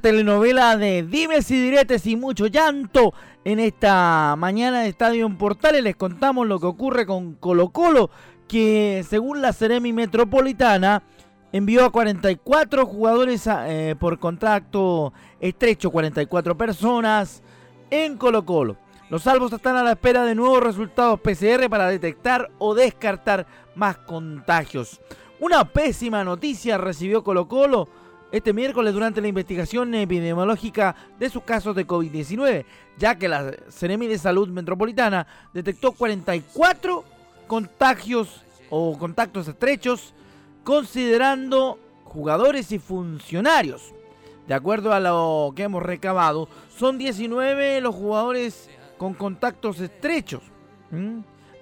Telenovela de dimes y diretes y mucho llanto. En esta mañana de Estadio en Portales les contamos lo que ocurre con Colo Colo, que según la Ceremi Metropolitana envió a 44 jugadores eh, por contrato estrecho, 44 personas en Colo Colo. Los salvos están a la espera de nuevos resultados PCR para detectar o descartar más contagios. Una pésima noticia recibió Colo Colo este miércoles durante la investigación epidemiológica de sus casos de COVID-19, ya que la Ceremi de Salud Metropolitana detectó 44 contagios o contactos estrechos, considerando jugadores y funcionarios. De acuerdo a lo que hemos recabado, son 19 los jugadores con contactos estrechos,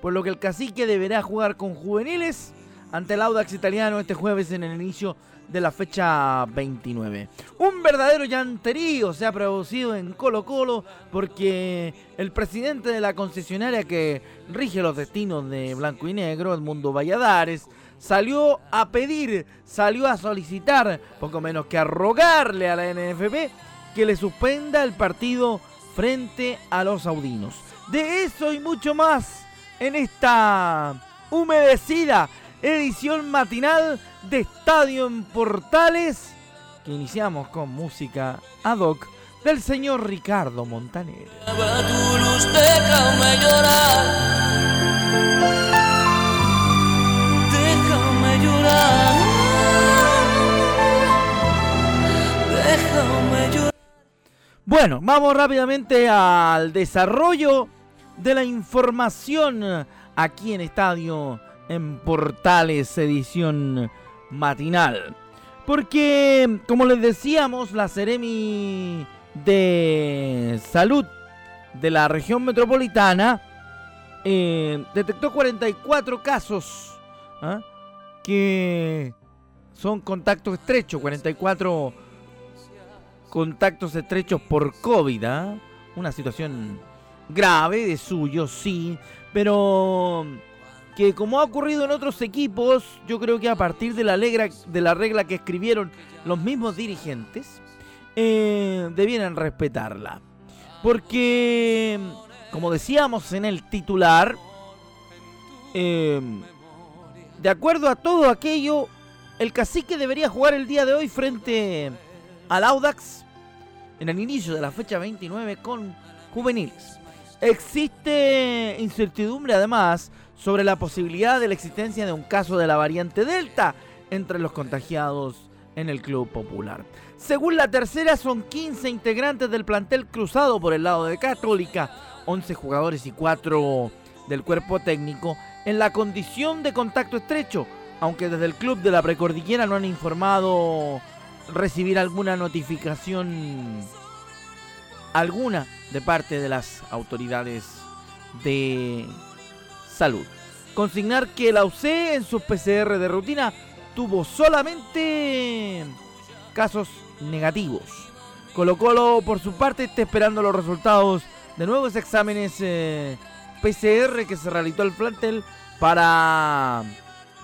por lo que el cacique deberá jugar con juveniles ante el Audax italiano este jueves en el inicio de la fecha 29. Un verdadero llanterío se ha producido en Colo Colo porque el presidente de la concesionaria que rige los destinos de Blanco y Negro, Edmundo Valladares, salió a pedir, salió a solicitar, poco menos que a rogarle a la NFP que le suspenda el partido frente a los saudinos. De eso y mucho más en esta humedecida edición matinal de Estadio en Portales, que iniciamos con música ad hoc del señor Ricardo Montaner. Déjame llorar. Déjame llorar. Déjame llorar. Bueno, vamos rápidamente al desarrollo de la información aquí en Estadio en Portales edición matinal. Porque, como les decíamos, la Ceremi de Salud de la región metropolitana eh, detectó 44 casos ¿ah? que son contactos estrechos, 44 contactos estrechos por COVID. ¿ah? Una situación grave de suyo, sí, pero que como ha ocurrido en otros equipos, yo creo que a partir de la, de la regla que escribieron los mismos dirigentes, eh, debieran respetarla. Porque, como decíamos en el titular, eh, de acuerdo a todo aquello, el cacique debería jugar el día de hoy frente al Audax en el inicio de la fecha 29 con juveniles. Existe incertidumbre además sobre la posibilidad de la existencia de un caso de la variante Delta entre los contagiados en el Club Popular. Según la tercera, son 15 integrantes del plantel cruzado por el lado de Católica, 11 jugadores y 4 del cuerpo técnico, en la condición de contacto estrecho, aunque desde el club de la precordillera no han informado recibir alguna notificación alguna de parte de las autoridades de Salud. Consignar que la UC en sus PCR de rutina tuvo solamente casos negativos. Colo Colo por su parte está esperando los resultados de nuevos exámenes eh, PCR que se realizó el plantel para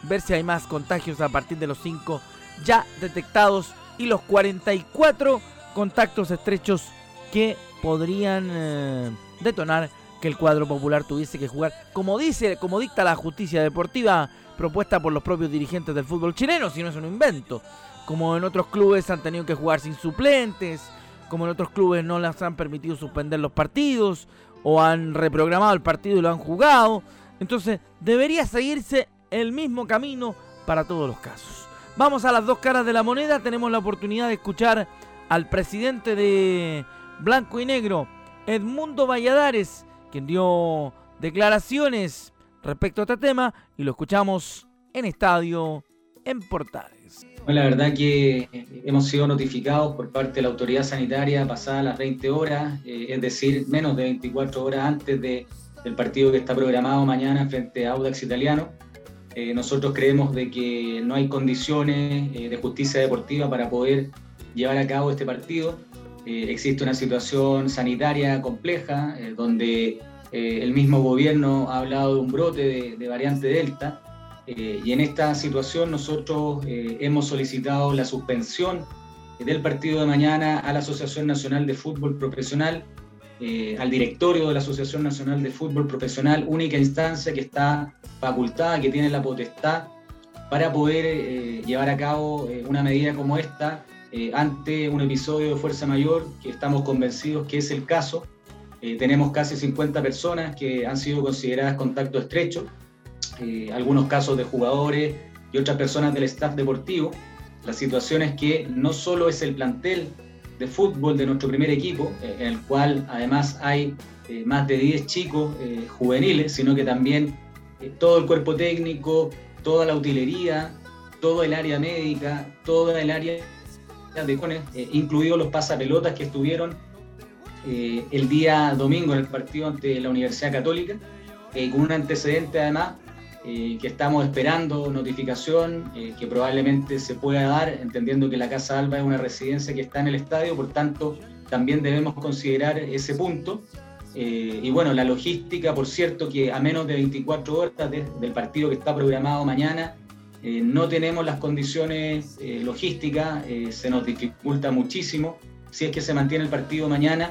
ver si hay más contagios a partir de los 5 ya detectados y los 44 contactos estrechos que podrían eh, detonar que el cuadro popular tuviese que jugar, como dice, como dicta la justicia deportiva, propuesta por los propios dirigentes del fútbol chileno, si no es un invento. Como en otros clubes han tenido que jugar sin suplentes, como en otros clubes no les han permitido suspender los partidos, o han reprogramado el partido y lo han jugado. Entonces debería seguirse el mismo camino para todos los casos. Vamos a las dos caras de la moneda. Tenemos la oportunidad de escuchar al presidente de Blanco y Negro, Edmundo Valladares, quien dio declaraciones respecto a este tema y lo escuchamos en Estadio en Portales. La verdad que hemos sido notificados por parte de la autoridad sanitaria pasadas las 20 horas, eh, es decir, menos de 24 horas antes de, del partido que está programado mañana frente a Audax Italiano. Eh, nosotros creemos de que no hay condiciones eh, de justicia deportiva para poder llevar a cabo este partido. Existe una situación sanitaria compleja donde el mismo gobierno ha hablado de un brote de, variante Delta eh, y en esta situación nosotros eh, hemos solicitado la suspensión del partido de mañana a la Asociación Nacional de Fútbol Profesional, eh, al directorio de la Asociación Nacional de Fútbol Profesional, única instancia que está facultada, que tiene la potestad para poder llevar a cabo una medida como esta ante un episodio de fuerza mayor, que estamos convencidos que es el caso. tenemos casi 50 personas que han sido consideradas contacto estrecho eh, algunos casos de jugadores y otras personas del staff deportivo. La situación es que no solo es el plantel de fútbol de nuestro primer equipo, eh, en el cual además hay eh, más de 10 chicos juveniles, sino que también todo el cuerpo técnico, toda la utilería, todo el área médica, toda el área de incluidos los pasapelotas que estuvieron el día domingo en el partido ante la Universidad Católica, con un antecedente además eh, que estamos esperando notificación eh, que probablemente se pueda dar, entendiendo que la Casa Alba es una residencia que está en el estadio, por tanto también debemos considerar ese punto. Eh, y bueno, la logística, por cierto, que a menos de 24 horas del partido que está programado mañana, no tenemos las condiciones logísticas, se nos dificulta muchísimo si es que se mantiene el partido mañana,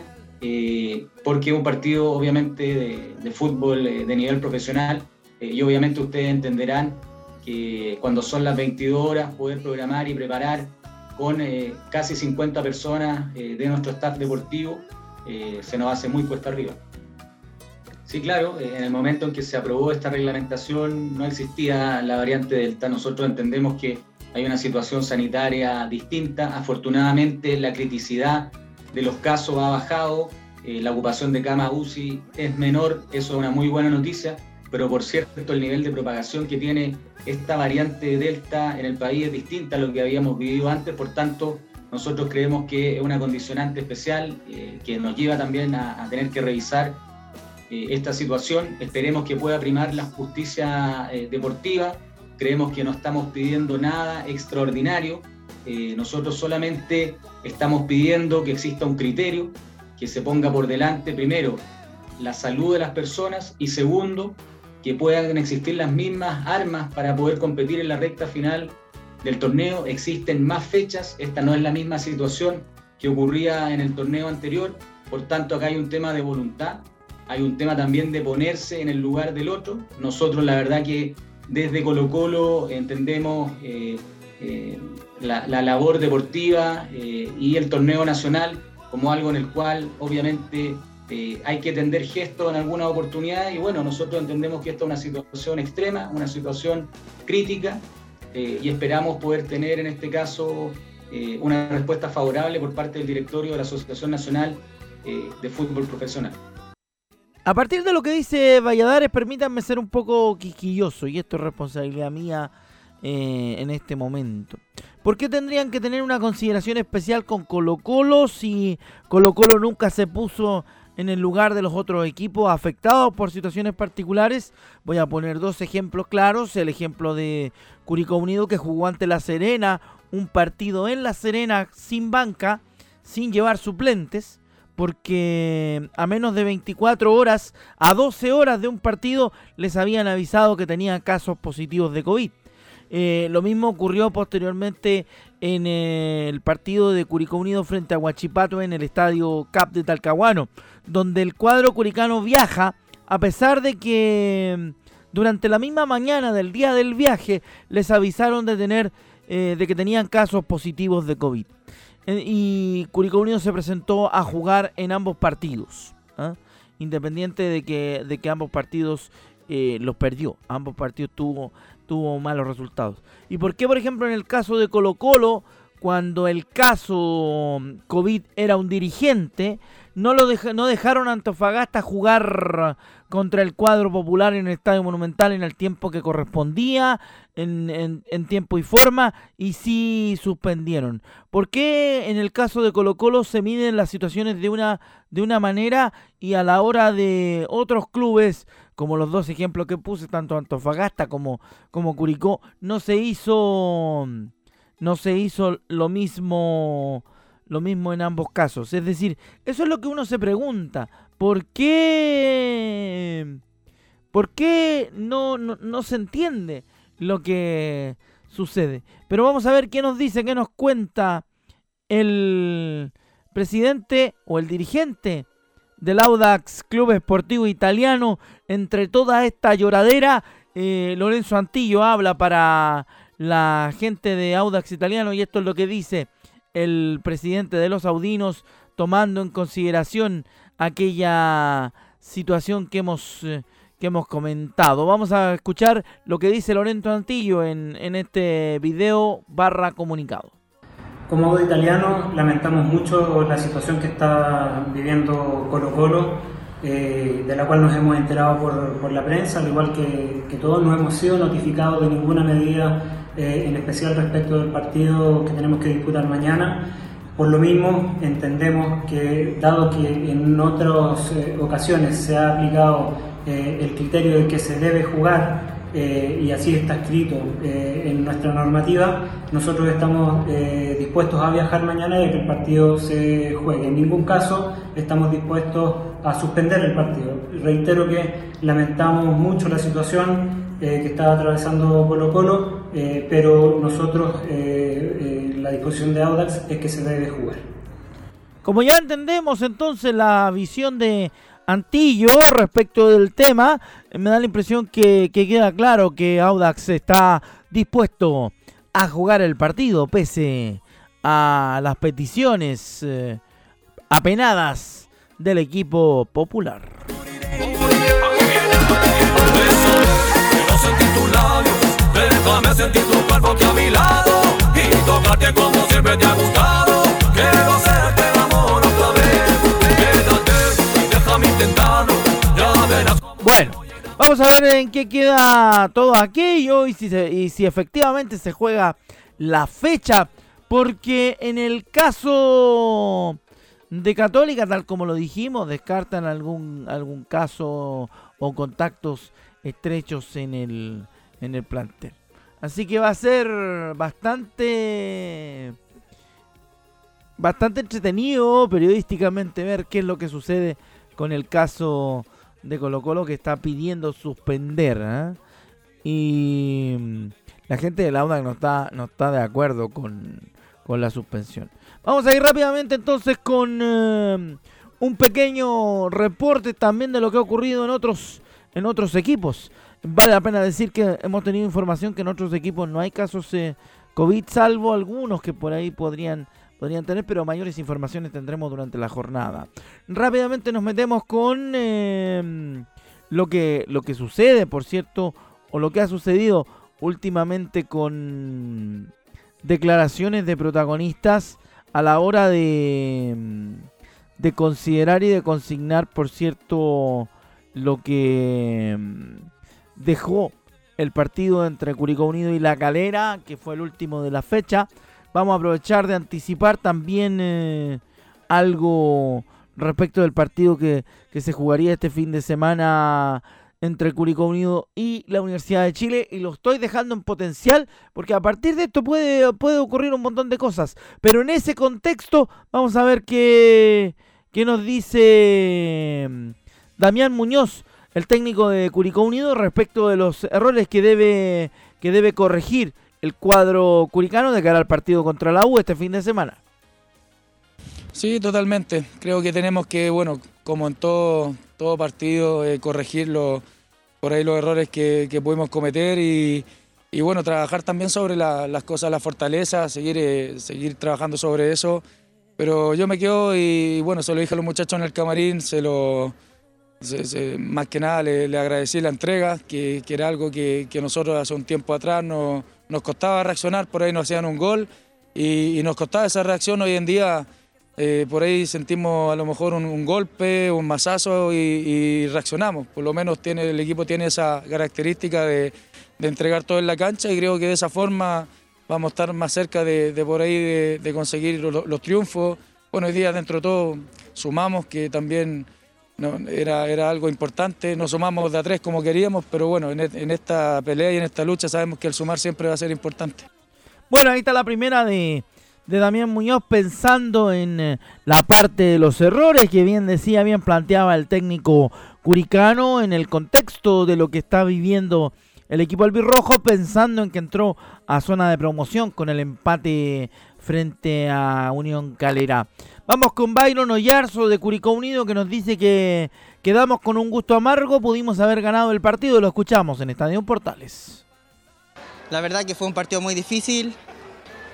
porque es un partido obviamente de fútbol de nivel profesional eh, y obviamente ustedes entenderán que cuando son las 22 horas poder programar y preparar con eh, casi 50 personas eh, de nuestro staff deportivo se nos hace muy cuesta arriba. Sí, claro, en el momento en que se aprobó esta reglamentación no existía la variante Delta. Nosotros entendemos que hay una situación sanitaria distinta. Afortunadamente la criticidad de los casos ha bajado, la ocupación de cama UCI es menor, eso es una muy buena noticia pero por cierto el nivel de propagación que tiene esta variante Delta en el país es distinta a lo que habíamos vivido antes, por tanto nosotros creemos que es una condicionante especial eh, que nos lleva también a, tener que revisar eh, esta situación. Esperemos que pueda primar la justicia eh, deportiva, creemos que no estamos pidiendo nada extraordinario, nosotros solamente estamos pidiendo que exista un criterio, que se ponga por delante primero la salud de las personas y segundo, que puedan existir las mismas armas para poder competir en la recta final del torneo. Existen más fechas, esta no es la misma situación que ocurría en el torneo anterior, por tanto acá hay un tema de voluntad, hay un tema también de ponerse en el lugar del otro. Nosotros la verdad que desde Colo Colo entendemos eh, eh, la, labor deportiva eh, y el torneo nacional como algo en el cual obviamente hay que tender gestos en alguna oportunidad y bueno, nosotros entendemos que esta es una situación extrema, una situación crítica y esperamos poder tener en este caso una respuesta favorable por parte del directorio de la Asociación Nacional de Fútbol Profesional. A partir de lo que dice Valladares, permítanme ser un poco quisquilloso y esto es responsabilidad mía en este momento. ¿Por qué tendrían que tener una consideración especial con Colo Colo si Colo Colo nunca se puso en el lugar de los otros equipos afectados por situaciones particulares. Voy a poner dos ejemplos claros. El ejemplo de Curicó Unido que jugó ante La Serena, un partido en La Serena sin banca, sin llevar suplentes, porque a menos de 24 horas, a 12 horas de un partido, les habían avisado que tenían casos positivos de COVID. Eh, lo mismo ocurrió posteriormente en el partido de Curicó Unido frente a Huachipato en el estadio CAP de Talcahuano, donde el cuadro curicano viaja a pesar de que durante la misma mañana del día del viaje les avisaron de tener eh, de que tenían casos positivos de COVID. Y Curicó Unido se presentó a jugar en ambos partidos. ¿ah? Independiente de que, de que ambos partidos eh, los perdió. Ambos partidos tuvo, tuvo malos resultados. ¿Y por qué, por ejemplo, en el caso de Colo Colo, cuando el caso COVID era un dirigente, no, lo no dejaron a Antofagasta jugar contra el cuadro popular en el Estadio Monumental en el tiempo que correspondía, en, tiempo y forma, y sí suspendieron. ¿Por qué en el caso de Colo Colo se miden las situaciones de una, de una manera y a la hora de otros clubes, como los dos ejemplos que puse, tanto Antofagasta como, como Curicó, no se hizo, no se hizo lo mismo lo mismo en ambos casos. Es decir, eso es lo que uno se pregunta. ¿Por qué? ¿Por qué no, no, se entiende lo que sucede? Pero vamos a ver qué nos dice, qué nos cuenta el presidente o el dirigente del Audax Club Esportivo Italiano. Entre toda esta lloradera, eh, Lorenzo Antillo habla para la gente de Audax Italiano y esto es lo que dice el presidente de los Audinos tomando en consideración aquella situación que hemos, eh, que hemos comentado. Vamos a escuchar lo que dice Lorenzo Antillo en, en este video barra comunicado. Como audio italiano lamentamos mucho la situación que está viviendo Colo Colo, eh, de la cual nos hemos enterado por, por la prensa, al igual que, que, todos no hemos sido notificados de ninguna medida, eh, en especial respecto del partido que tenemos que disputar mañana. Por lo mismo, entendemos que, dado que en otras eh, ocasiones se ha aplicado eh, el criterio de que se debe jugar eh, y así está escrito en nuestra normativa, nosotros estamos dispuestos a viajar mañana y que el partido se juegue. En ningún caso estamos dispuestos a suspender el partido. Reitero que lamentamos mucho la situación que está atravesando Colo Colo, pero nosotros la disposición de Audax es que se debe jugar. Como ya entendemos entonces la visión de Antillo respecto del tema, me da la impresión que, queda claro que Audax está dispuesto a jugar el partido pese a las peticiones eh, apenadas del equipo popular. Bueno, vamos a ver en qué queda todo aquello y si, y si efectivamente se juega la fecha. Porque en el caso de Católica, tal como lo dijimos, descartan algún, algún caso o contactos estrechos en el, en el plantel. Así que va a ser bastante bastante entretenido periodísticamente ver qué es lo que sucede con el caso de Colo Colo que está pidiendo suspender. ¿eh? Y mm, la gente de la UNAC no está, no está de acuerdo con, con la suspensión. Vamos a ir rápidamente entonces con eh, un pequeño reporte también de lo que ha ocurrido en otros, en otros equipos. Vale la pena decir que hemos tenido información que en otros equipos no hay casos de COVID, salvo algunos que por ahí podrían, podrían tener, pero mayores informaciones tendremos durante la jornada. Rápidamente nos metemos con em, lo, que, lo que sucede, por cierto, o lo que ha sucedido últimamente con declaraciones de protagonistas a la hora de, em, de considerar y de consignar, por cierto, lo que em, dejó el partido entre Curicó Unido y La Calera, que fue el último de la fecha. Vamos a aprovechar de anticipar también eh, algo respecto del partido que, se jugaría este fin de semana entre Curicó Unido y la Universidad de Chile y lo estoy dejando en potencial porque a partir de esto puede, puede ocurrir un montón de cosas. Pero en ese contexto vamos a ver qué, qué nos dice mm, Damián Muñoz el técnico de Curicó Unido respecto de los errores que debe, que debe corregir el cuadro curicano de cara al partido contra la U este fin de semana. Sí, totalmente. Creo que tenemos que, bueno, como en todo, todo partido, eh, corregir por ahí los errores que, que pudimos cometer y, bueno, trabajar también sobre las cosas, las fortalezas, seguir, eh, seguir trabajando sobre eso. Pero yo me quedo y bueno, se lo dije a los muchachos en el camarín, se lo, más que nada le, agradecí la entrega, que, era algo que, que, nosotros hace un tiempo atrás no, nos costaba reaccionar, por ahí nos hacían un gol y, nos costaba esa reacción hoy en día eh, por ahí sentimos a lo mejor un, golpe, un masazo y, reaccionamos. Por lo menos tiene, el equipo tiene esa característica de, entregar todo en la cancha y creo que de esa forma vamos a estar más cerca de, por ahí de, conseguir los, triunfos. Bueno, hoy día dentro de todo sumamos que también era, era algo importante, no sumamos de a tres como queríamos, pero bueno, en, en esta pelea y en esta lucha sabemos que el sumar siempre va a ser importante. Bueno, ahí está la primera de de Damián Muñoz pensando en eh, la parte de los errores que bien decía, bien planteaba el técnico curicano en el contexto de lo que está viviendo el equipo albirrojo, pensando en que entró a zona de promoción con el empate frente a Unión Calera. Vamos con Byron Oyarzo de Curicó Unido que nos dice que quedamos con un gusto amargo, pudimos haber ganado el partido, lo escuchamos en Estadio Portales. La verdad que fue un partido muy difícil,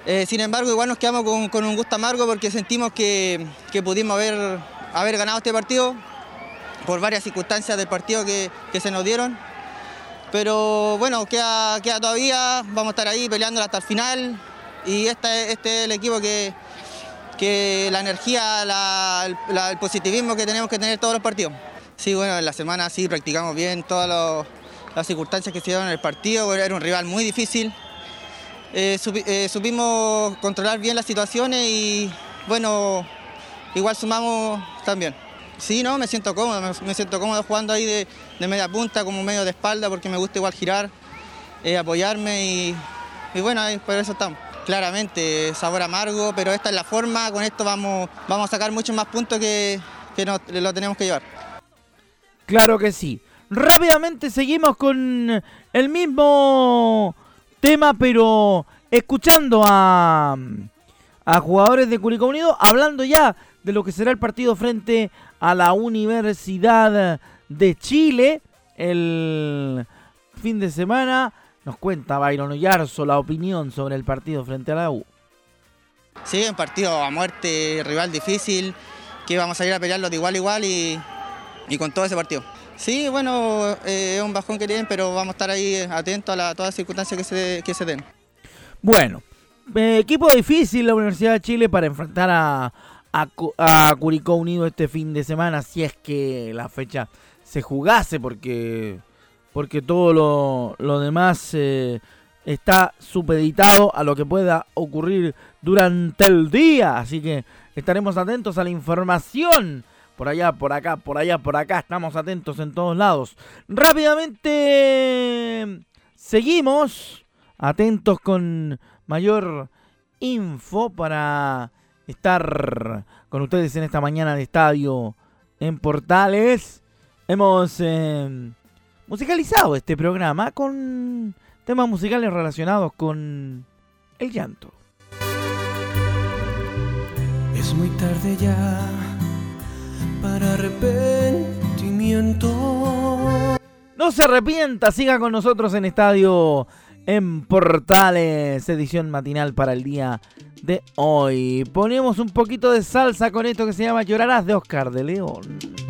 eh, sin embargo, igual nos quedamos con, un gusto amargo porque sentimos que, pudimos haber, ganado este partido por varias circunstancias del partido que, se nos dieron. Pero bueno, queda, queda, todavía, vamos a estar ahí peleando hasta el final y este, es el equipo que, que la energía, el positivismo que tenemos que tener todos los partidos. Sí, bueno, en la semana sí practicamos bien todas las circunstancias que se dieron en el partido, era un rival muy difícil. Eh, eh, supimos controlar bien las situaciones y bueno, igual sumamos también. Sí, no, me siento cómodo, me, siento cómodo jugando ahí de, media punta como medio de espalda porque me gusta igual girar, eh, apoyarme y, bueno, por eso estamos. Claramente, sabor amargo, pero esta es la forma, con esto vamos, vamos a sacar muchos más puntos que, que lo tenemos que llevar. Claro que sí. Rápidamente seguimos con el mismo tema, pero escuchando a, a jugadores de Curicó Unido, hablando ya de lo que será el partido frente a la Universidad de Chile el fin de semana. Nos cuenta Byron Oyarzo la opinión sobre el partido frente a la U. Sí, un partido a muerte, rival difícil, que vamos a ir a pelearlo de igual a igual y, y con todo ese partido. Sí, bueno, eh, es un bajón que tienen, pero vamos a estar ahí atentos a todas las circunstancias que se, que se den. Bueno, eh, equipo difícil la Universidad de Chile para enfrentar a, a, Curicó Unido este fin de semana, si es que la fecha se jugase, porque, porque todo lo, lo demás eh, está supeditado a lo que pueda ocurrir durante el día. Así que estaremos atentos a la información por allá, por acá, por allá, por acá. Estamos atentos en todos lados. Rápidamente seguimos atentos con mayor info para estar con ustedes en esta mañana de estadio en Portales. Hemos eh, musicalizado este programa con temas musicales relacionados con el llanto. Es muy tarde ya para arrepentimiento. No se arrepienta, siga con nosotros en Estadio en Portales, edición matinal para el día de hoy. Ponemos un poquito de salsa con esto que se llama Llorarás de Oscar de León.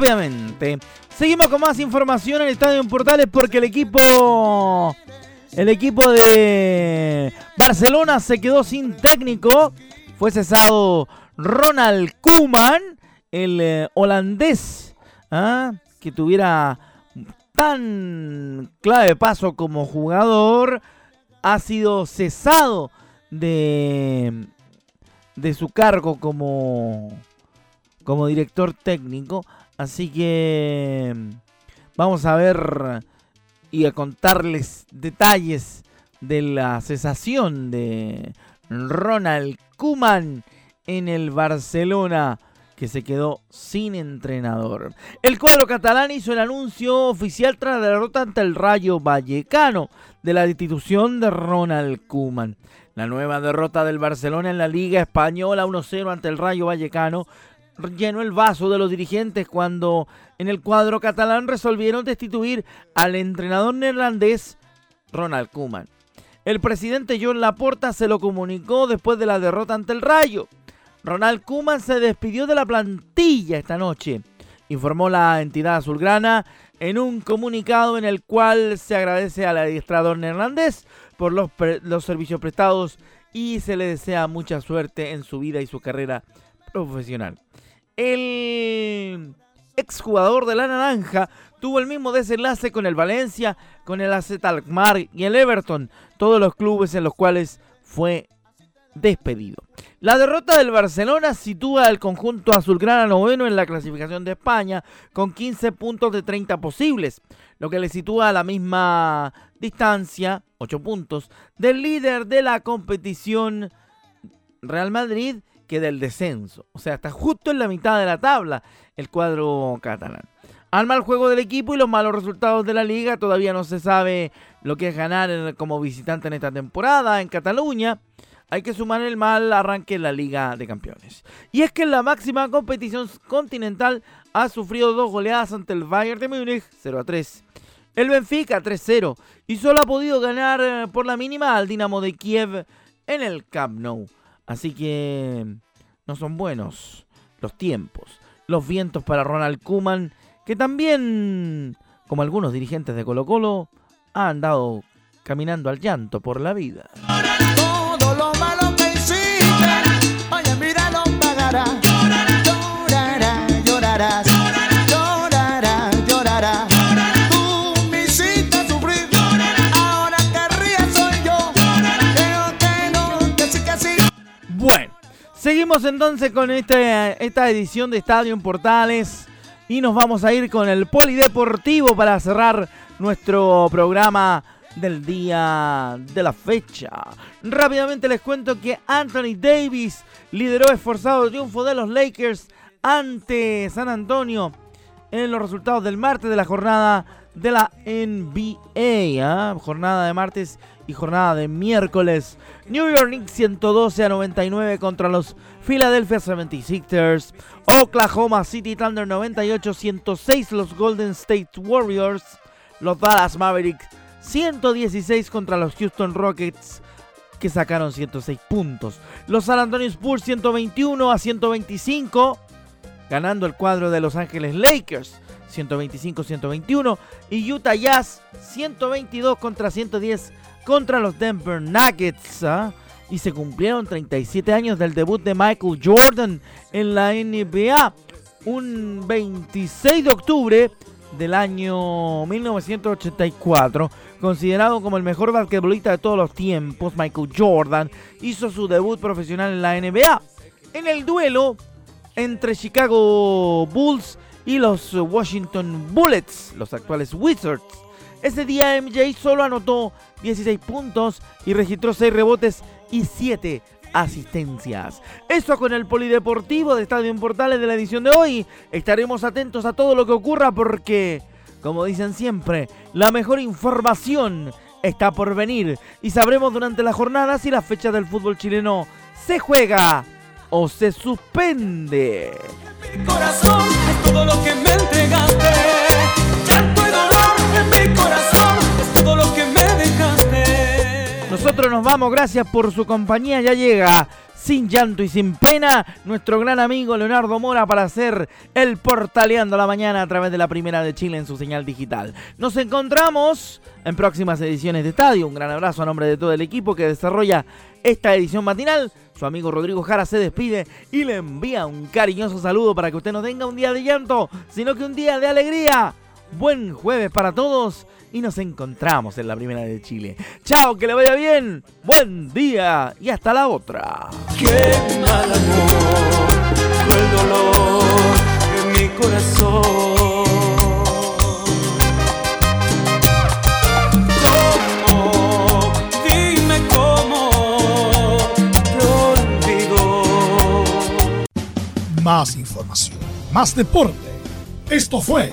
Rápidamente. Seguimos con más información en el Estadio en Portales porque el equipo el equipo de Barcelona se quedó sin técnico. Fue cesado Ronald Koeman, el eh, holandés, ¿ah? que tuviera tan clave paso como jugador, ha sido cesado de, de su cargo como, como director técnico. Así que vamos a ver y a contarles detalles de la cesación de Ronald Kuman en el Barcelona que se quedó sin entrenador. El cuadro catalán hizo el anuncio oficial tras la derrota ante el Rayo Vallecano de la institución de Ronald Koeman. La nueva derrota del Barcelona en la Liga Española 1-0 ante el Rayo Vallecano llenó el vaso de los dirigentes cuando en el cuadro catalán resolvieron destituir al entrenador neerlandés Ronald Koeman. El presidente John Laporta se lo comunicó después de la derrota ante el Rayo. Ronald Koeman se despidió de la plantilla esta noche, informó la entidad azulgrana en un comunicado en el cual se agradece al adiestrador neerlandés por los, los servicios prestados y se le desea mucha suerte en su vida y su carrera profesional. El exjugador de la Naranja tuvo el mismo desenlace con el Valencia, con el AZ Alkmaar y el Everton, todos los clubes en los cuales fue despedido. La derrota del Barcelona sitúa al conjunto azulgrana noveno en la clasificación de España con 15 puntos de 30 posibles, lo que le sitúa a la misma distancia, 8 puntos, del líder de la competición Real Madrid que del descenso. O sea, está justo en la mitad de la tabla el cuadro catalán. Al mal juego del equipo y los malos resultados de la liga, todavía no se sabe lo que es ganar como visitante en esta temporada en Cataluña hay que sumar el mal arranque en la Liga de Campeones. Y es que en la máxima competición continental ha sufrido dos goleadas ante el Bayern de Múnich 0 a 3. El Benfica 3-0 y solo ha podido ganar eh, por la mínima al Dinamo de Kiev en el Camp Nou. Así que no son buenos los tiempos, los vientos para Ronald Kuman, que también, como algunos dirigentes de Colo Colo, ha andado caminando al llanto por la vida. Seguimos entonces con este, esta edición de Estadio en Portales y nos vamos a ir con el Polideportivo para cerrar nuestro programa del día de la fecha. Rápidamente les cuento que Anthony Davis lideró esforzado triunfo de los Lakers ante San Antonio en los resultados del martes de la jornada de la NBA. ¿ah? Jornada de martes jornada de miércoles. New York Knicks 112 a 99 contra los Philadelphia 76ers. Oklahoma City Thunder 98 106 los Golden State Warriors. Los Dallas Mavericks 116 contra los Houston Rockets que sacaron 106 puntos. Los San Antonio Spurs 121 a 125 ganando el cuadro de Los Ángeles Lakers 125-121 y Utah Jazz 122 contra 110 contra los Denver Nuggets. ¿ah? Y se cumplieron 37 años del debut de Michael Jordan en la NBA. Un 26 de octubre del año 1984, considerado como el mejor basquetbolista de todos los tiempos, Michael Jordan hizo su debut profesional en la NBA. En el duelo entre Chicago Bulls y los Washington Bullets, los actuales Wizards. Ese día MJ solo anotó 16 puntos y registró 6 rebotes y 7 asistencias. Eso con el Polideportivo de Estadio en Portales de la edición de hoy. Estaremos atentos a todo lo que ocurra porque, como dicen siempre, la mejor información está por venir y sabremos durante la jornada si la fecha del fútbol chileno se juega o se suspende. Mi corazón es todo lo que Nos vamos, gracias por su compañía. Ya llega sin llanto y sin pena, nuestro gran amigo Leonardo Mora para hacer el Portaleando la Mañana a través de la Primera de Chile en su señal digital. Nos encontramos en próximas ediciones de Estadio. Un gran abrazo a nombre de todo el equipo que desarrolla esta edición matinal. Su amigo Rodrigo Jara se despide y le envía un cariñoso saludo para que usted no tenga un día de llanto, sino que un día de alegría. Buen jueves para todos y nos encontramos en la primera de Chile. Chao, que le vaya bien, buen día y hasta la otra. Qué mal amor, el dolor en mi corazón. más información, más deporte. Esto fue